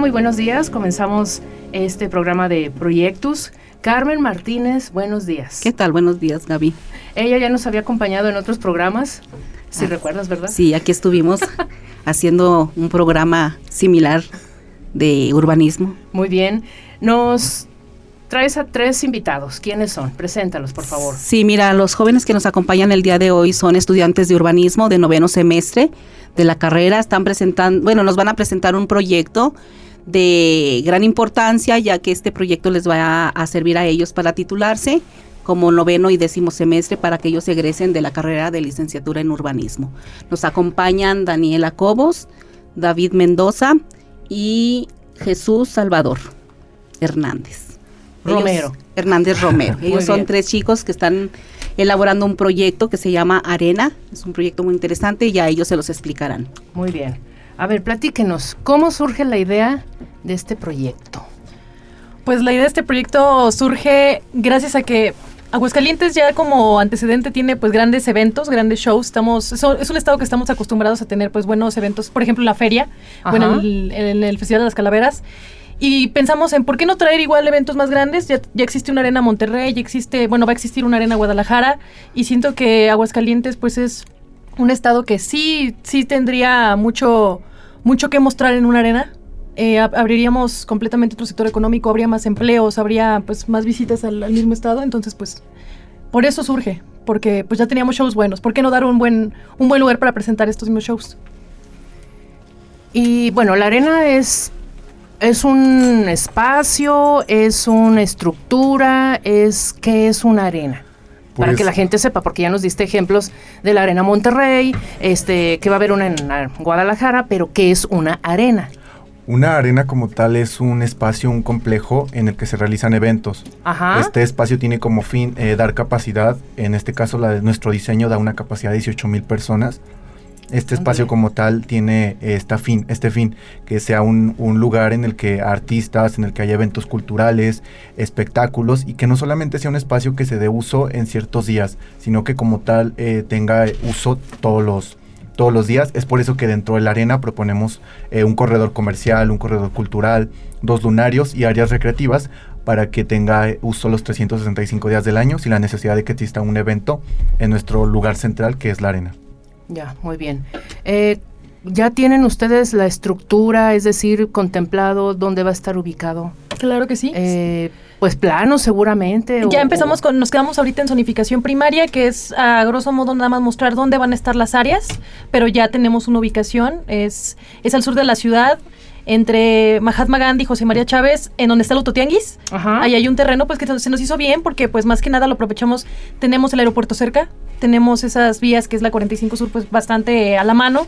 Muy buenos días. Comenzamos este programa de Proyectos. Carmen Martínez, buenos días. ¿Qué tal? Buenos días, Gaby. Ella ya nos había acompañado en otros programas, si ah, recuerdas, ¿verdad? Sí, aquí estuvimos haciendo un programa similar de urbanismo. Muy bien. Nos traes a tres invitados. ¿Quiénes son? Preséntalos, por favor. Sí, mira, los jóvenes que nos acompañan el día de hoy son estudiantes de urbanismo de noveno semestre de la carrera. Están presentando, bueno, nos van a presentar un proyecto de gran importancia, ya que este proyecto les va a, servir a ellos para titularse como noveno y décimo semestre para que ellos egresen de la carrera de licenciatura en urbanismo. Nos acompañan Daniela Cobos, David Mendoza y Jesús Salvador Hernández. Romero. Hernández Romero. ellos son tres chicos que están elaborando un proyecto que se llama Arena. Es un proyecto muy interesante y ya ellos se los explicarán. Muy bien. A ver, platíquenos, ¿cómo surge la idea de este proyecto? Pues la idea de este proyecto surge gracias a que Aguascalientes ya como antecedente tiene pues grandes eventos, grandes shows. Estamos, es un estado que estamos acostumbrados a tener pues buenos eventos, por ejemplo la feria, bueno, en el Festival de las Calaveras. Y pensamos en por qué no traer igual eventos más grandes. Ya, ya, existe una arena Monterrey, ya existe, bueno, va a existir una arena Guadalajara. Y siento que Aguascalientes, pues es un estado que sí, sí tendría mucho, mucho que mostrar en una arena. Eh, abriríamos completamente otro sector económico, habría más empleos, habría pues más visitas al, al, mismo estado. Entonces, pues, por eso surge. Porque pues ya teníamos shows buenos. ¿Por qué no dar un buen, un buen lugar para presentar estos mismos shows? Y bueno, la arena es es un espacio, es una estructura, es que es una arena. Para que pues la gente sepa, porque ya nos diste ejemplos de la arena Monterrey, este, que va a haber una en Guadalajara, pero ¿qué es una arena? Una arena como tal es un espacio, un complejo en el que se realizan eventos. Este espacio tiene como fin eh, dar capacidad, en este caso la de nuestro diseño da una capacidad de 18 mil personas este espacio como tal tiene esta fin, este fin, que sea un, lugar en el que artistas, en el que haya eventos culturales, espectáculos y que no solamente sea un espacio que se dé uso en ciertos días, sino que como tal eh, tenga uso todos los, todos los días. Es por eso que dentro de la arena proponemos eh, un corredor comercial, un corredor cultural, dos lunarios y áreas recreativas para que tenga uso los 365 días del año sin la necesidad de que exista un evento en nuestro lugar central que es la arena. Ya, muy bien. Eh, ¿Ya tienen ustedes la estructura, es decir, contemplado dónde va a estar ubicado? Claro que sí. Eh, pues plano seguramente. Ya empezamos con, nos quedamos ahorita en zonificación primaria, que es a grosso modo nada más mostrar dónde van a estar las áreas, pero ya tenemos una ubicación, es, es al sur de la ciudad, entre Mahatma Gandhi y José María Chávez, en donde está el Autotianguis. Ahí hay un terreno pues que se nos hizo bien porque pues más que nada lo aprovechamos, tenemos el aeropuerto cerca, tenemos esas vías que es la 45 Sur pues bastante a la mano.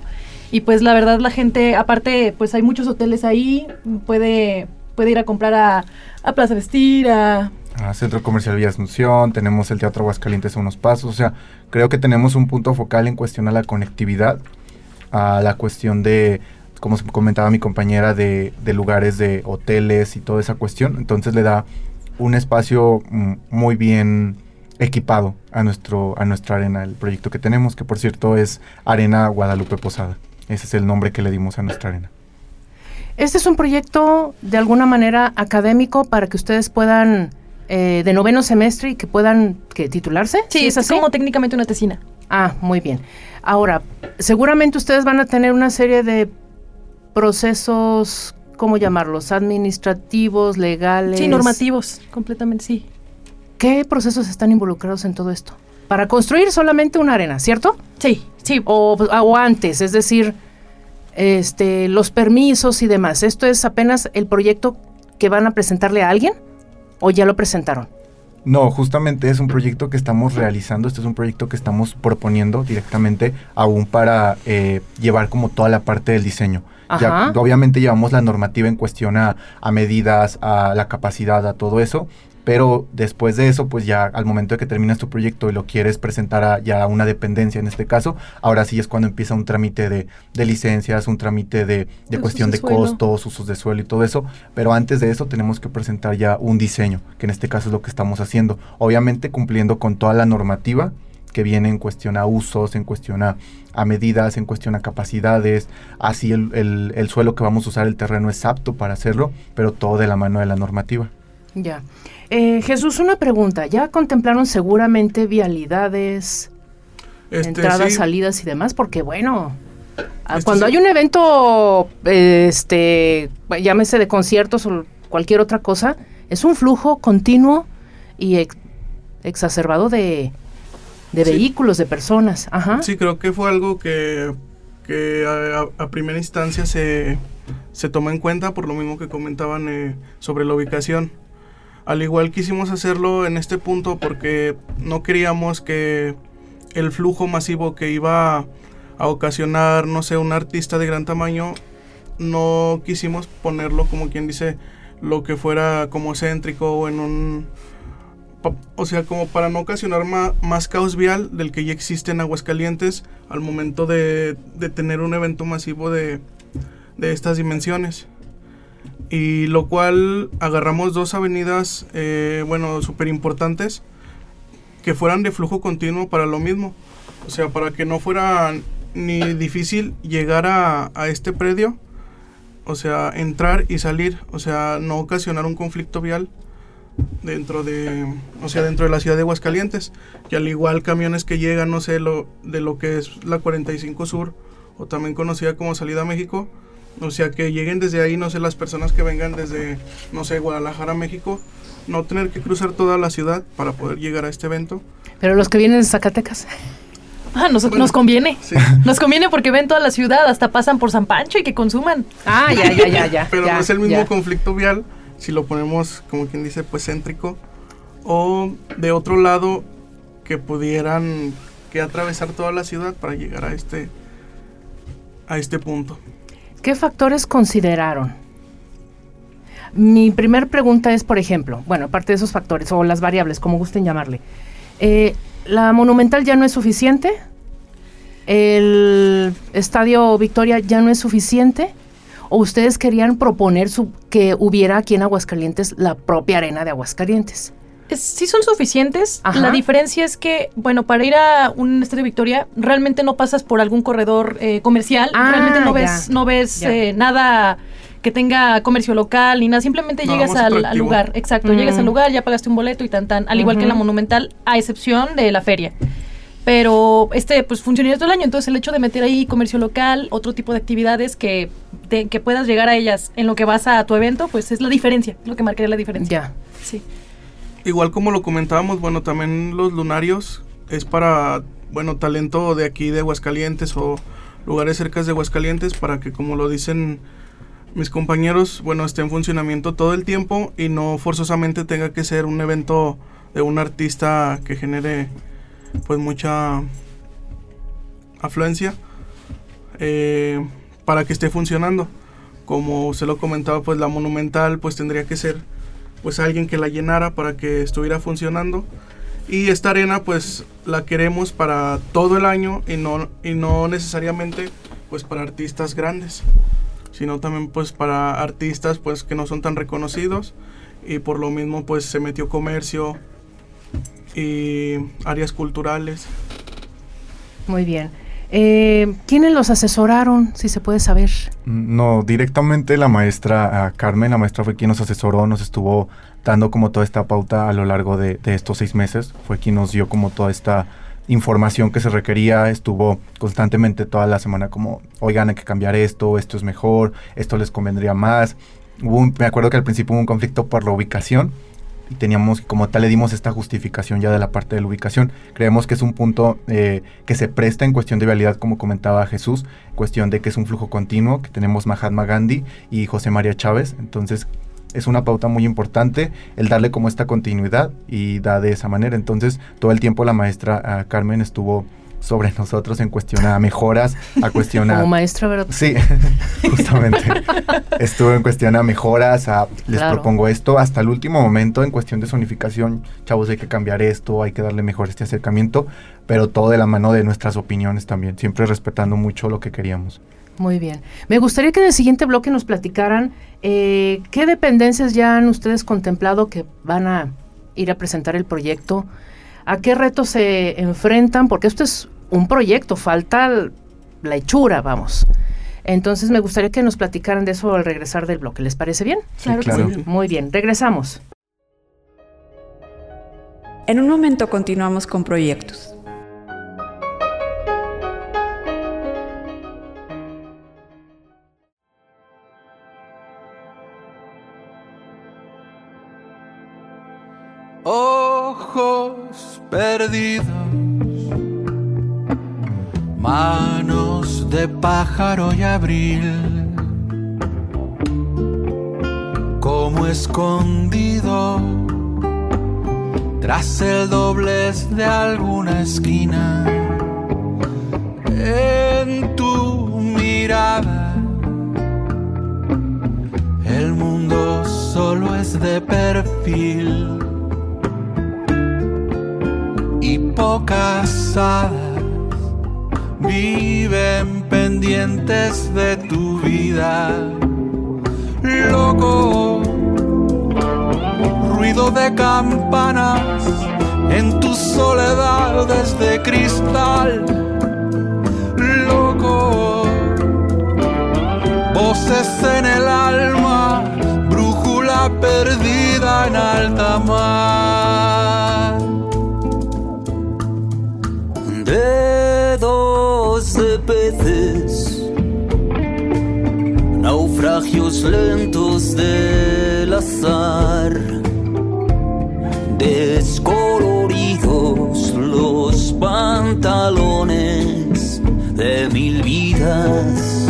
Y pues la verdad la gente, aparte pues hay muchos hoteles ahí, puede, puede ir a comprar a, a Plaza Vestir, a... A Centro Comercial Villa Asunción, tenemos el Teatro Aguascalientes a unos pasos, o sea, creo que tenemos un punto focal en cuestión a la conectividad, a la cuestión de como comentaba mi compañera, de, lugares de hoteles y toda esa cuestión. Entonces le da un espacio mm, muy bien equipado a, nuestro, a nuestra arena, el proyecto que tenemos, que por cierto es Arena Guadalupe Posada. Ese es el nombre que le dimos a nuestra arena. Este es un proyecto de alguna manera académico para que ustedes puedan, eh, de noveno semestre, y que puedan que titularse. Sí, es así? como técnicamente una tesina. Ah, muy bien. Ahora, seguramente ustedes van a tener una serie de procesos, ¿cómo llamarlos? Administrativos, legales. Sí, normativos, completamente, sí. ¿Qué procesos están involucrados en todo esto? Para construir solamente una arena, ¿cierto? Sí, sí. O, o antes, es decir, este, los permisos y demás. ¿Esto es apenas el proyecto que van a presentarle a alguien o ya lo presentaron? No, justamente es un proyecto que estamos realizando, este es un proyecto que estamos proponiendo directamente aún para eh, llevar como toda la parte del diseño. Ya, obviamente llevamos la normativa en cuestión a, a medidas, a la capacidad, a todo eso, pero después de eso, pues ya al momento de que terminas tu proyecto y lo quieres presentar a ya una dependencia en este caso, ahora sí es cuando empieza un trámite de, licencias, un trámite de, cuestión de, costos, usos de suelo y todo eso. Pero antes de eso tenemos que presentar ya un diseño, que en este caso es lo que estamos haciendo. Obviamente cumpliendo con toda la normativa que viene en cuestión a usos, en cuestión a, medidas, en cuestión a capacidades, así el, el suelo que vamos a usar, el terreno es apto para hacerlo, pero todo de la mano de la normativa. Ya. Eh, Jesús, una pregunta. ¿Ya contemplaron seguramente vialidades, este, entradas, salidas y demás? Porque bueno, ah, este cuando hay un evento, este, llámese de conciertos o cualquier otra cosa, es un flujo continuo y exacerbado de, vehículos, de personas. Ajá. Sí, creo que fue algo que, a, primera instancia se, se tomó en cuenta por lo mismo que comentaban eh, sobre la ubicación al igual quisimos hacerlo en este punto porque no queríamos que el flujo masivo que iba a ocasionar, no sé, un artista de gran tamaño, no quisimos ponerlo como quien dice lo que fuera como céntrico o en un... O sea, como para no ocasionar más caos vial del que ya existe en Aguascalientes al momento de, tener un evento masivo de, de estas dimensiones y lo cual agarramos dos avenidas, eh, bueno, súper importantes, que fueran de flujo continuo para lo mismo. O sea, para que no fuera ni difícil llegar a, a este predio, o sea, entrar y salir, o sea, no ocasionar un conflicto vial dentro de, o sea, dentro de la ciudad de Aguascalientes, que al igual camiones que llegan, no sé, lo, de lo que es la 45 Sur, o también conocida como Salida a México, o sea, que lleguen desde ahí, no sé, las personas que vengan desde, no sé, Guadalajara, México, no tener que cruzar toda la ciudad para poder llegar a este evento. Pero los que vienen de Zacatecas. Ah, nos, nos conviene. Nos conviene porque ven toda la ciudad, hasta pasan por San Pancho y que consuman. Ah, ya, ya, ya, ya. Pero no es el mismo conflicto vial si lo ponemos, como quien dice, pues céntrico. O de otro lado, que pudieran que atravesar toda la ciudad para llegar a este, a este punto. ¿Qué factores consideraron? Mi primer pregunta es, por ejemplo, bueno, aparte de esos factores o las variables, como gusten llamarle, eh, ¿la Monumental ya no es suficiente? ¿El Estadio Victoria ya no es suficiente? ¿O ustedes querían proponer su, que hubiera aquí en Aguascalientes la propia arena de Aguascalientes? sí son suficientes. La diferencia es que, bueno, para ir a un estadio Victoria, realmente no pasas por algún corredor eh, comercial. Ah, realmente no ves, no ves eh, nada que tenga comercio local ni nada. Simplemente llegas al, lugar. Exacto, llegas al lugar, ya pagaste un boleto y tan tan. Al igual que en la Monumental, a excepción de la feria. Pero este, pues funcionaría todo el año. Entonces, el hecho de meter ahí comercio local, otro tipo de actividades que, que puedas llegar a ellas en lo que vas a tu evento, pues es la diferencia, lo que marcaría la diferencia. Ya. Sí. Igual como lo comentábamos, bueno, también los lunarios es para, bueno, talento de aquí de Aguascalientes o lugares cercas de Aguascalientes para que, como lo dicen mis compañeros, bueno, esté en funcionamiento todo el tiempo y no forzosamente tenga que ser un evento de un artista que genere pues mucha afluencia eh, para que esté funcionando. Como se lo comentaba, pues la monumental pues tendría que ser pues alguien que la llenara para que estuviera funcionando. Y esta arena pues la queremos para todo el año y no, y no necesariamente pues para artistas grandes, sino también pues para artistas pues que no son tan reconocidos y por lo mismo pues se metió comercio y áreas culturales. Muy bien. Eh, ¿Quiénes los asesoraron, si se puede saber? No, directamente la maestra Carmen, la maestra fue quien nos asesoró, nos estuvo dando como toda esta pauta a lo largo de, estos seis meses, fue quien nos dio como toda esta información que se requería, estuvo constantemente toda la semana como, oigan, hay que cambiar esto, esto es mejor, esto les convendría más. me acuerdo que al principio hubo un conflicto por la ubicación, y teníamos, como tal, le dimos esta justificación ya de la parte de la ubicación. Creemos que es un punto eh, que se presta en cuestión de vialidad, como comentaba Jesús, cuestión de que es un flujo continuo, que tenemos Mahatma Gandhi y José María Chávez, entonces es una pauta muy importante el darle como esta continuidad y da de esa manera. Entonces, todo el tiempo la maestra ah, Carmen estuvo sobre nosotros en cuestión a mejoras, a cuestión a... Como maestra, ¿verdad? Sí, justamente. Estuvo en cuestión a mejoras, a les propongo esto, hasta el último momento en cuestión de zonificación, chavos, hay que cambiar esto, hay que darle mejor este acercamiento, pero todo de la mano de nuestras opiniones también, siempre respetando mucho lo que queríamos. Muy bien. Me gustaría que en el siguiente bloque nos platicaran eh, qué dependencias ya han ustedes contemplado que van a ir a presentar el proyecto, a qué retos se enfrentan, porque esto es un proyecto, falta la hechura, vamos. Entonces me gustaría que nos platicaran de eso al regresar del bloque. ¿Les parece bien? claro, claro. Muy, muy bien, regresamos. En un momento continuamos con proyectos. Perdidos, manos de pájaro y abril, como escondido tras el doblez de alguna esquina, en tu mirada. El mundo solo es de perfil pocas hadas viven pendientes de tu vida. Loco, ruido de campanas en tus soledades de cristal. Loco, voces en el alma, brújula perdida en alta mar. Naufragios lentos del azar, descoloridos los pantalones de mil vidas,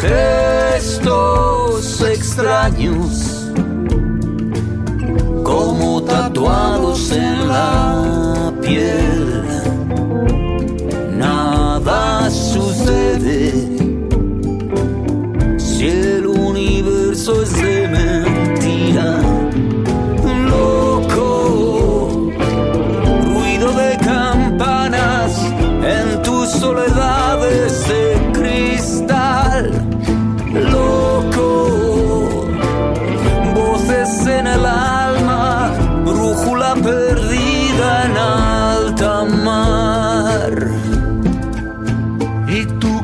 gestos extraños como tatuados en la piel. Sucede perdida en alta mar.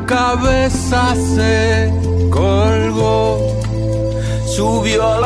Cabeza se colgó, subió a las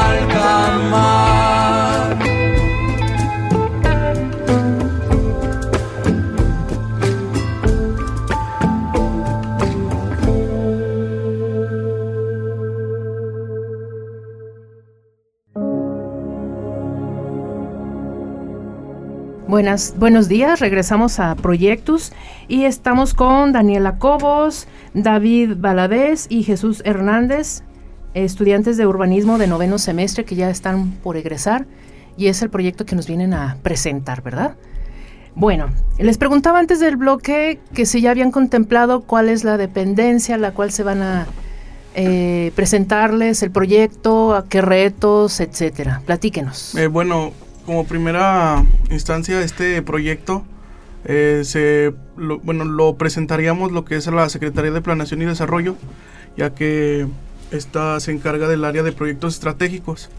Buenas, buenos días, regresamos a Proyectos y estamos con Daniela Cobos, David Baladés y Jesús Hernández, estudiantes de urbanismo de noveno semestre que ya están por egresar y es el proyecto que nos vienen a presentar, ¿verdad? Bueno, les preguntaba antes del bloque que si ya habían contemplado cuál es la dependencia la cual se van a eh, presentarles el proyecto, a qué retos, etcétera. Platíquenos. Eh, bueno, como primera instancia, este proyecto eh, se, bueno, lo presentaríamos lo que es la Secretaría de Planeación y Desarrollo, ya que esta se encarga del área de proyectos estratégicos.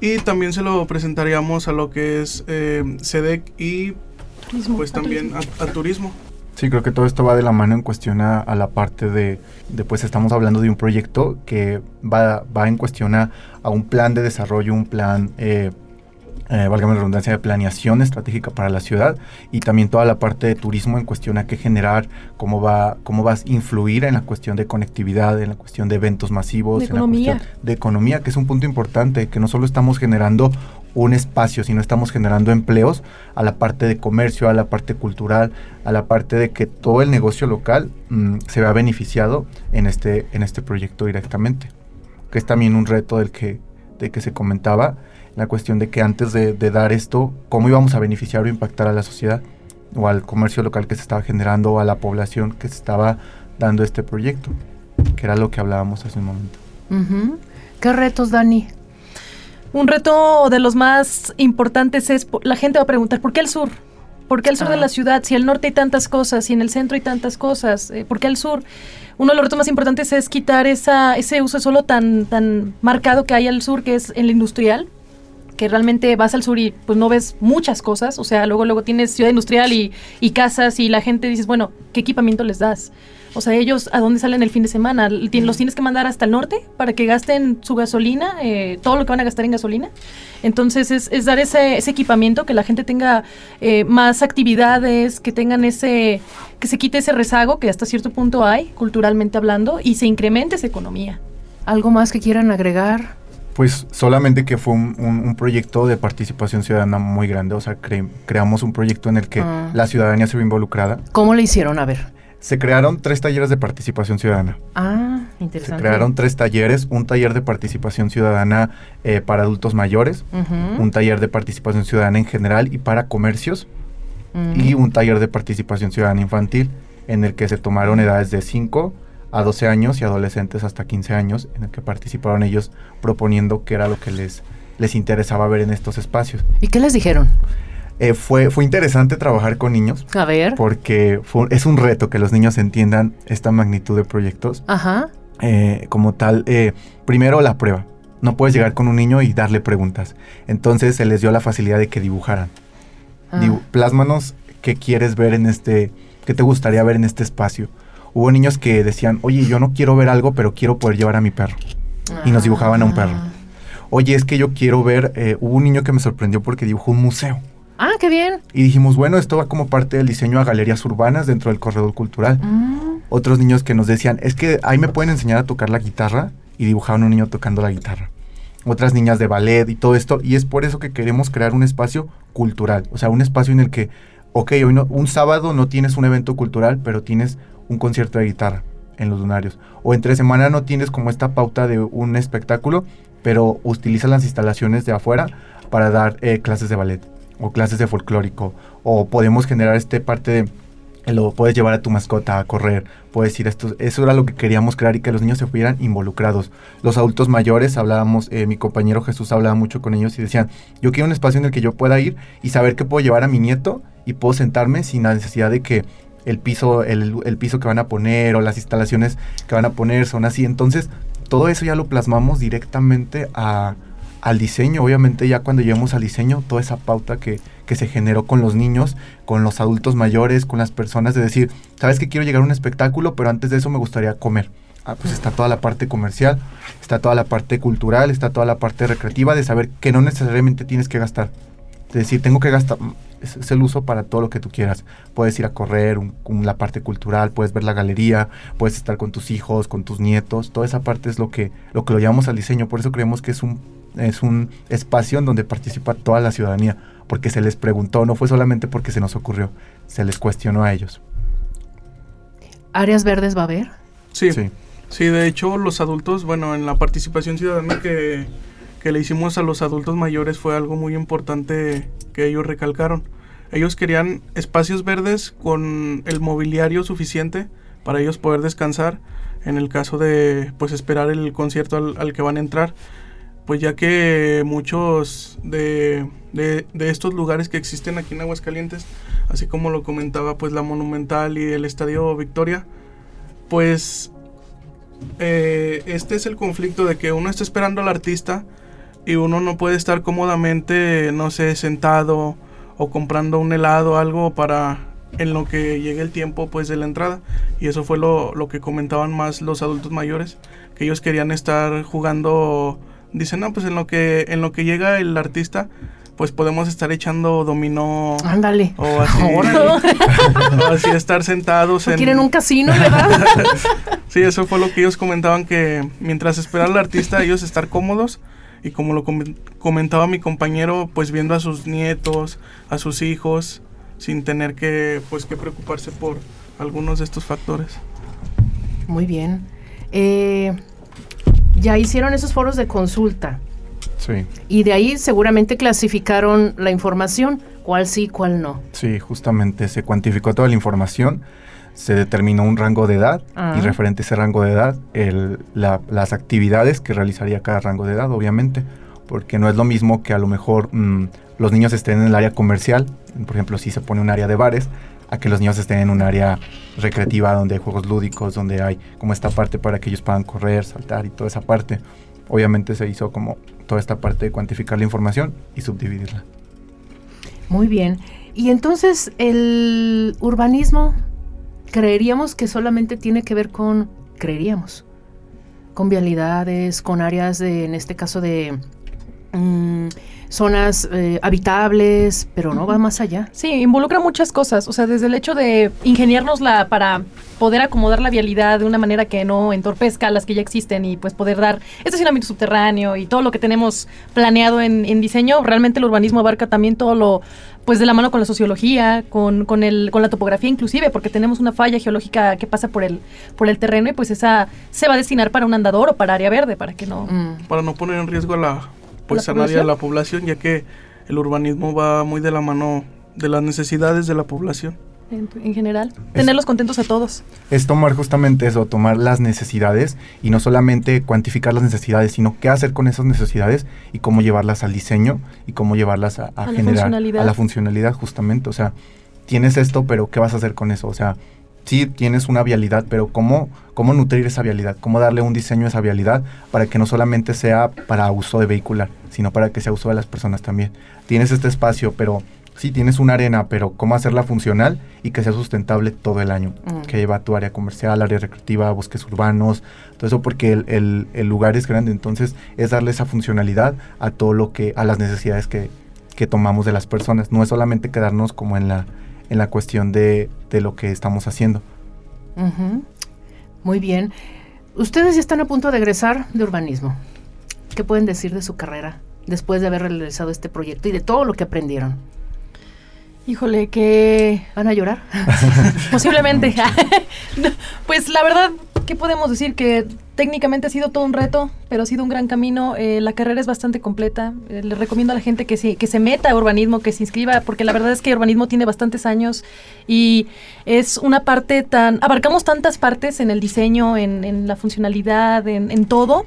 Y también se lo presentaríamos a lo que es eh, SEDEC y pues también a, turismo. Sí, creo que todo esto va de la mano en cuestión a, la parte de, de, pues estamos hablando de un proyecto que va, va en cuestión a, un plan de desarrollo, un plan eh, eh, valga la redundancia, de planeación estratégica para la ciudad y también toda la parte de turismo en cuestión a qué generar, cómo va, cómo vas a influir en la cuestión de conectividad, en la cuestión de eventos masivos, de en economía. la cuestión de economía, que es un punto importante, que no solo estamos generando un espacio, sino estamos generando empleos a la parte de comercio, a la parte cultural, a la parte de que todo el negocio local mm, se vea beneficiado en este, en este proyecto directamente, que es también un reto del que, de que se comentaba la cuestión de que antes de, dar esto, cómo íbamos a beneficiar o impactar a la sociedad o al comercio local que se estaba generando o a la población que se estaba dando este proyecto, que era lo que hablábamos hace un momento. ¿Qué retos, Dani? Un reto de los más importantes es, la gente va a preguntar, ¿por qué el sur? ¿Por qué el sur de la ciudad? Si al norte hay tantas cosas, si en el centro hay tantas cosas, eh, ¿por qué el sur? Uno de los retos más importantes es quitar esa, ese uso solo tan, tan marcado que hay al sur, que es el industrial, que realmente vas al sur y pues no ves muchas cosas, o sea, luego luego tienes ciudad industrial y, y casas y la gente dices, bueno, ¿qué equipamiento les das? O sea, ellos a dónde salen el fin de semana, los tienes que mandar hasta el norte para que gasten su gasolina, eh, todo lo que van a gastar en gasolina. Entonces es, es dar ese, ese, equipamiento, que la gente tenga eh, más actividades, que tengan ese, que se quite ese rezago que hasta cierto punto hay, culturalmente hablando, y se incremente esa economía. ¿Algo más que quieran agregar? Pues solamente que fue un, proyecto de participación ciudadana muy grande, o sea, creamos un proyecto en el que ah. la ciudadanía se vio involucrada. ¿Cómo le hicieron? A ver. Se crearon tres talleres de participación ciudadana. Ah, interesante. Se crearon tres talleres, un taller de participación ciudadana eh, para adultos mayores, un taller de participación ciudadana en general y para comercios, y un taller de participación ciudadana infantil, en el que se tomaron edades de 5 a 12 años y adolescentes hasta 15 años, en el que participaron ellos proponiendo qué era lo que les, les interesaba ver en estos espacios. ¿Y qué les dijeron? Eh, fue, fue interesante trabajar con niños. A ver. Porque es un reto que los niños entiendan esta magnitud de proyectos. Ajá. Eh, como tal, eh, primero la prueba. No puedes llegar con un niño y darle preguntas. Entonces se les dio la facilidad de que dibujaran. Ah. plásmanos qué quieres ver en este, qué te gustaría ver en este espacio hubo niños que decían, oye, yo no quiero ver algo, pero quiero poder llevar a mi perro. Y nos dibujaban a un perro. Oye, es que yo quiero ver, eh, hubo un niño que me sorprendió porque dibujó un museo. Ah, qué bien. Y dijimos, bueno, esto va como parte del diseño a galerías urbanas dentro del corredor cultural. Mm. Otros niños que nos decían, es que ahí me pueden enseñar a tocar la guitarra y dibujaban un niño tocando la guitarra. Otras niñas de ballet y todo esto. Y es por eso que queremos crear un espacio cultural. O sea, un espacio en el que, ok, hoy no, un sábado no tienes un evento cultural, pero tienes un concierto de guitarra en los lunarios. O entre semana no tienes como esta pauta de un espectáculo, pero utilizas las instalaciones de afuera para dar eh, clases de ballet o clases de folclórico. O podemos generar este parte de lo puedes llevar a tu mascota a correr, puedes ir esto, eso era lo que queríamos crear y que los niños se fueran involucrados. Los adultos mayores, hablábamos, eh, mi compañero Jesús hablaba mucho con ellos y decían, yo quiero un espacio en el que yo pueda ir y saber que puedo llevar a mi nieto y puedo sentarme sin la necesidad de que el piso, el, piso que van a poner o las instalaciones que van a poner son así. Entonces, todo eso ya lo plasmamos directamente al diseño. Obviamente ya cuando lleguemos al diseño, toda esa pauta que, que, se generó con los niños, con los adultos mayores, con las personas, de decir, sabes que quiero llegar a un espectáculo, pero antes de eso me gustaría comer. Ah, pues está toda la parte comercial, está toda la parte cultural, está toda la parte recreativa de saber que no necesariamente tienes que gastar. Es decir, tengo que gastar, es, el uso para todo lo que tú quieras. Puedes ir a correr, la parte cultural, puedes ver la galería, puedes estar con tus hijos, con tus nietos. Toda esa parte es lo que lo, que lo llamamos al diseño. Por eso creemos que es un, es un espacio en donde participa toda la ciudadanía. Porque se les preguntó, no fue solamente porque se nos ocurrió, se les cuestionó a ellos. ¿Áreas verdes va a haber? Sí. Sí, sí de hecho los adultos, bueno, en la participación ciudadana que que le hicimos a los adultos mayores fue algo muy importante que ellos recalcaron. Ellos querían espacios verdes con el mobiliario suficiente para ellos poder descansar en el caso de pues esperar el concierto al, que van a entrar. pues ya que muchos de, de, estos lugares que existen aquí en Aguascalientes, así como lo comentaba pues la Monumental y el Estadio Victoria, pues eh, este es el conflicto de que uno está esperando al artista y uno no puede estar cómodamente, no sé, sentado o comprando un helado, algo para en lo que llegue el tiempo pues de la entrada y eso fue lo, lo que comentaban más los adultos mayores que ellos querían estar jugando dicen no pues en lo que en lo que llega el artista pues podemos estar echando dominó. Ándale. O así. o así estar sentados en. Quieren un casino, ¿verdad? sí, eso fue lo que ellos comentaban que mientras esperar al artista, ellos estar cómodos. Y como lo comentaba mi compañero, pues viendo a sus nietos, a sus hijos, sin tener que, pues, que preocuparse por algunos de estos factores. Muy bien. Eh, ya hicieron esos foros de consulta. Sí. Y de ahí seguramente clasificaron la información, cuál sí, cuál no. Sí, justamente se cuantificó toda la información, se determinó un rango de edad y ah. referente a ese rango de edad, el, las actividades que realizaría cada rango de edad, obviamente, porque no es lo mismo que a lo mejor mm, los niños estén en el área comercial, por ejemplo, si se pone un área de bares, a que los niños estén en un área recreativa donde hay juegos lúdicos, donde hay como esta parte para que ellos puedan correr, saltar y toda esa parte. Obviamente se hizo como toda esta parte de cuantificar la información y subdividirla. Muy bien. Y entonces el urbanismo, creeríamos que solamente tiene que ver con, creeríamos, con vialidades, con áreas de, en este caso de mm, zonas eh, habitables, pero no va más allá. Sí, involucra muchas cosas, o sea, desde el hecho de ingeniárnosla para poder acomodar la vialidad de una manera que no entorpezca las que ya existen y pues poder dar estacionamiento subterráneo y todo lo que tenemos planeado en, diseño, realmente el urbanismo abarca también todo lo pues de la mano con la sociología, con, con, el, con la topografía inclusive, porque tenemos una falla geológica que pasa por el, por el terreno y pues esa se va a destinar para un andador o para área verde, para que no... Mm. Para no poner en riesgo a la pues a nadie a la población, ya que el urbanismo va muy de la mano de las necesidades de la población. En, general, tenerlos contentos a todos. Es tomar justamente eso, tomar las necesidades y no solamente cuantificar las necesidades, sino qué hacer con esas necesidades y cómo llevarlas al diseño y cómo llevarlas a, generar a la funcionalidad justamente. O sea, tienes esto, pero ¿qué vas a hacer con eso? O sea, sí tienes una vialidad, pero ¿cómo, cómo nutrir esa vialidad? ¿Cómo darle un diseño a esa vialidad para que no solamente sea para uso de vehicular, sino para que sea uso de las personas también? Tienes este espacio, pero sí tienes una arena, pero ¿cómo hacerla funcional y que sea sustentable todo el año? Mm. Que lleva tu área comercial, área recreativa, bosques urbanos, todo eso porque el, el, lugar es grande, entonces es darle esa funcionalidad a todo lo que, a las necesidades que, que tomamos de las personas. No es solamente quedarnos como en la en la cuestión de, lo que estamos haciendo. Muy bien. Ustedes ya están a punto de egresar de urbanismo. ¿Qué pueden decir de su carrera después de haber realizado este proyecto y de todo lo que aprendieron? Híjole, que... ¿Van a llorar? Posiblemente. pues la verdad, ¿qué podemos decir? Que técnicamente ha sido todo un reto, pero ha sido un gran camino. Eh, la carrera es bastante completa. Eh, le recomiendo a la gente que se, que se meta a urbanismo, que se inscriba, porque la verdad es que urbanismo tiene bastantes años y es una parte tan... Abarcamos tantas partes en el diseño, en, en la funcionalidad, en, en todo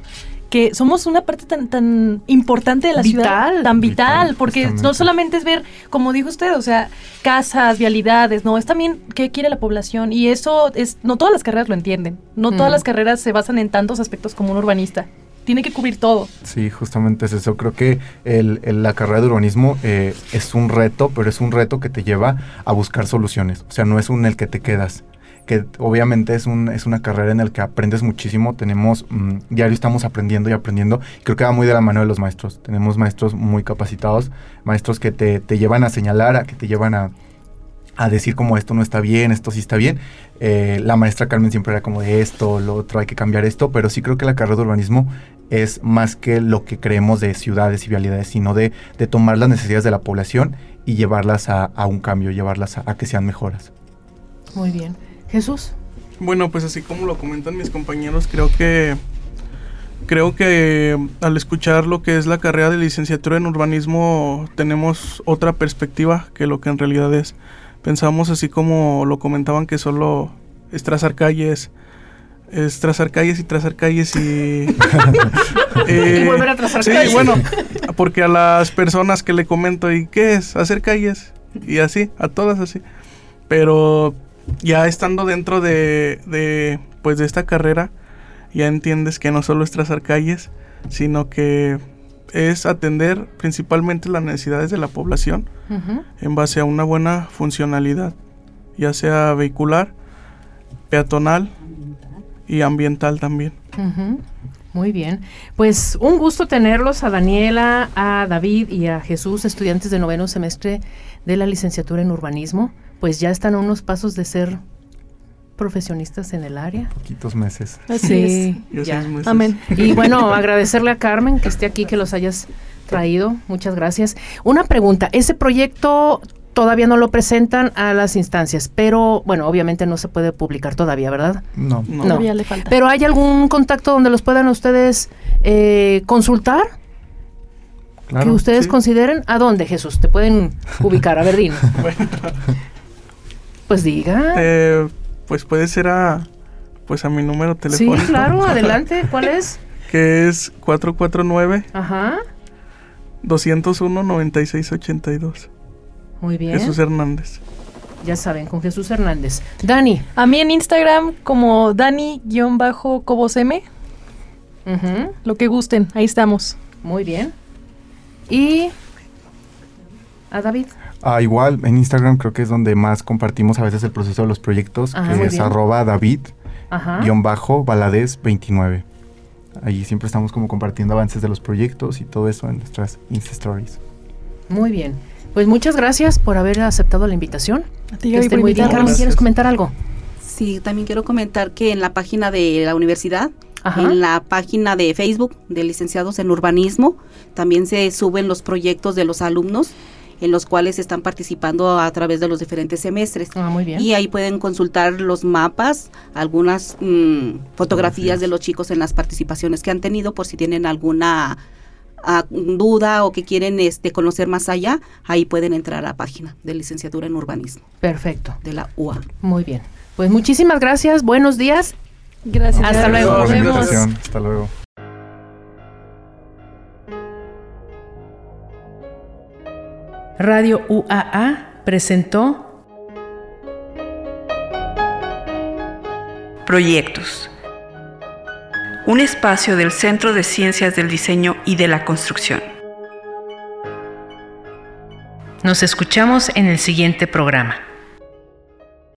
que somos una parte tan, tan importante de la ciudad, tan vital, porque no solamente es ver, como dijo usted, o sea, casas, vialidades, no, es también qué quiere la población y eso es, no todas las carreras lo entienden, no todas mm. las carreras se basan en tantos aspectos como un urbanista. Tiene que cubrir todo. Sí, justamente es eso. Creo que el, la carrera de urbanismo eh, es un reto, pero es un reto que te lleva a buscar soluciones. O sea, no es un el que te quedas que obviamente es, un, es una carrera en la que aprendes muchísimo, tenemos, mm, diario estamos aprendiendo y aprendiendo, creo que va muy de la mano de los maestros, tenemos maestros muy capacitados, maestros que te, llevan a señalar, a que te llevan a, decir como esto no está bien, esto sí está bien. Eh, la maestra Carmen siempre era como de esto, lo otro, hay que cambiar esto, pero sí creo que la carrera de urbanismo es más que lo que creemos de ciudades y vialidades, sino de, tomar las necesidades de la población y llevarlas a, un cambio, llevarlas a que sean mejoras. Muy bien. Jesús. Bueno, pues así como lo comentan mis compañeros, creo que creo que al escuchar lo que es la carrera de licenciatura en urbanismo tenemos otra perspectiva que lo que en realidad es. Pensamos así como lo comentaban que solo es trazar calles, es trazar calles y trazar calles y... y volver a trazar sí, bueno, porque a las personas que le comento, ¿y qué es? Hacer calles. Y así, a todas así. Pero ya estando dentro de, de, pues de esta carrera, ya entiendes que no solo es trazar calles, sino que es atender principalmente las necesidades de la población en base a una buena funcionalidad, ya sea vehicular, peatonal y ambiental también. Muy bien. Pues un gusto tenerlos a Daniela, a David y a Jesús, estudiantes de noveno semestre de la licenciatura en urbanismo. Pues ya están a unos pasos de ser profesionistas en el área. Poquitos meses. sí, ya. Amén. Y bueno, agradecerle a Carmen que esté aquí, que los hayas traído. Muchas gracias. Una pregunta, ese proyecto todavía no lo presentan a las instancias, pero bueno, obviamente no se puede publicar todavía, ¿verdad? No, no. Todavía le falta. Pero ¿hay algún contacto donde los puedan ustedes eh, consultar? que ustedes consideren. ¿A dónde, Jesús? ¿Te pueden ubicar? A ver, dinos. Pues diga. Eh, pues puede ser a pues a mi número telefónico. Sí, claro, adelante. ¿Cuál es? que es 449 Ajá. 201 9682. Muy bien. Jesús Hernández. Ya saben, con Jesús Hernández. Dani. A mí en Instagram como Dani-Cobosm. Lo que gusten, ahí estamos. Muy bien. Y a David. Ah, igual, en Instagram creo que es donde más compartimos a veces el proceso de los proyectos, que es arroba David, guion bajo, baladez 29. Ahí siempre estamos como compartiendo avances de los proyectos y todo eso en nuestras Insta Stories. Muy bien. Pues muchas gracias por haber aceptado la invitación. A ti, muy bien. ¿quieres comentar algo? Sí, también quiero comentar que en la página de la universidad en la página de Facebook de licenciados en urbanismo también se suben los proyectos de los alumnos en los cuales están participando a través de los diferentes semestres. Ah, muy bien. Y ahí pueden consultar los mapas, algunas mm, fotografías de los chicos en las participaciones que han tenido por si tienen alguna duda o que quieren este conocer más allá, ahí pueden entrar a la página de licenciatura en urbanismo. Perfecto. De la UA. Muy bien. Pues muchísimas gracias, buenos días Gracias. Hasta luego. Nos vemos. Hasta luego. Radio UAA presentó Proyectos. Un espacio del Centro de Ciencias del Diseño y de la Construcción. Nos escuchamos en el siguiente programa.